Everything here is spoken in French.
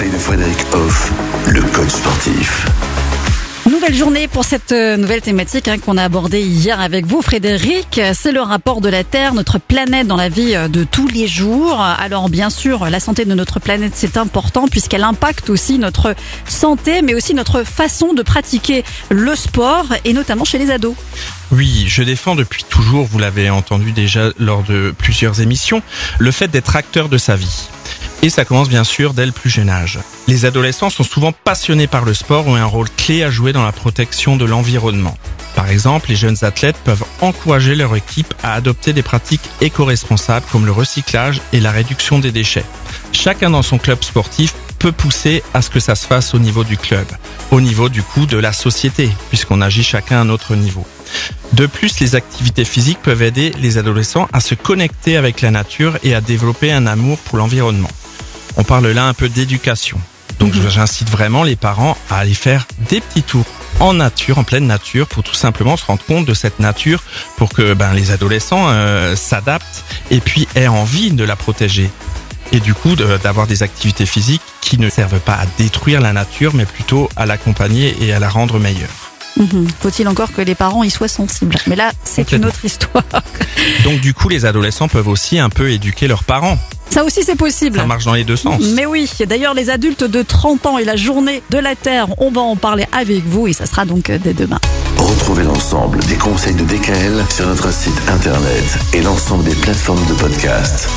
conseils de Frédéric Hoff, le coach sportif. Nouvelle journée pour cette euh, nouvelle thématique hein, qu'on a abordée hier avec vous, Frédéric. C'est le rapport de la Terre, notre planète dans la vie euh, de tous les jours. Alors bien sûr, la santé de notre planète, c'est important puisqu'elle impacte aussi notre santé, mais aussi notre façon de pratiquer le sport et notamment chez les ados. Oui, je défends depuis toujours, vous l'avez entendu déjà lors de plusieurs émissions, le fait d'être acteur de sa vie. Et ça commence bien sûr dès le plus jeune âge. Les adolescents sont souvent passionnés par le sport ou ont un rôle clé à jouer dans la protection de l'environnement. Par exemple, les jeunes athlètes peuvent encourager leur équipe à adopter des pratiques éco-responsables comme le recyclage et la réduction des déchets. Chacun dans son club sportif peut pousser à ce que ça se fasse au niveau du club, au niveau du coup de la société, puisqu'on agit chacun à notre niveau. De plus, les activités physiques peuvent aider les adolescents à se connecter avec la nature et à développer un amour pour l'environnement. On parle là un peu d'éducation. Donc j'incite vraiment les parents à aller faire des petits tours en nature, en pleine nature, pour tout simplement se rendre compte de cette nature, pour que ben, les adolescents euh, s'adaptent et puis aient envie de la protéger. Et du coup, d'avoir des activités physiques qui ne servent pas à détruire la nature, mais plutôt à l'accompagner et à la rendre meilleure. Mhm. Faut-il encore que les parents y soient sensibles? Mais là, c'est une autre histoire. Donc du coup, les adolescents peuvent aussi un peu éduquer leurs parents. Ça aussi, c'est possible. Ça marche dans les deux sens. Mais oui, d'ailleurs, les adultes de 30 ans et la journée de la Terre, on va en parler avec vous et ça sera donc dès demain. Retrouvez l'ensemble des conseils de DKL sur notre site internet et l'ensemble des plateformes de podcast.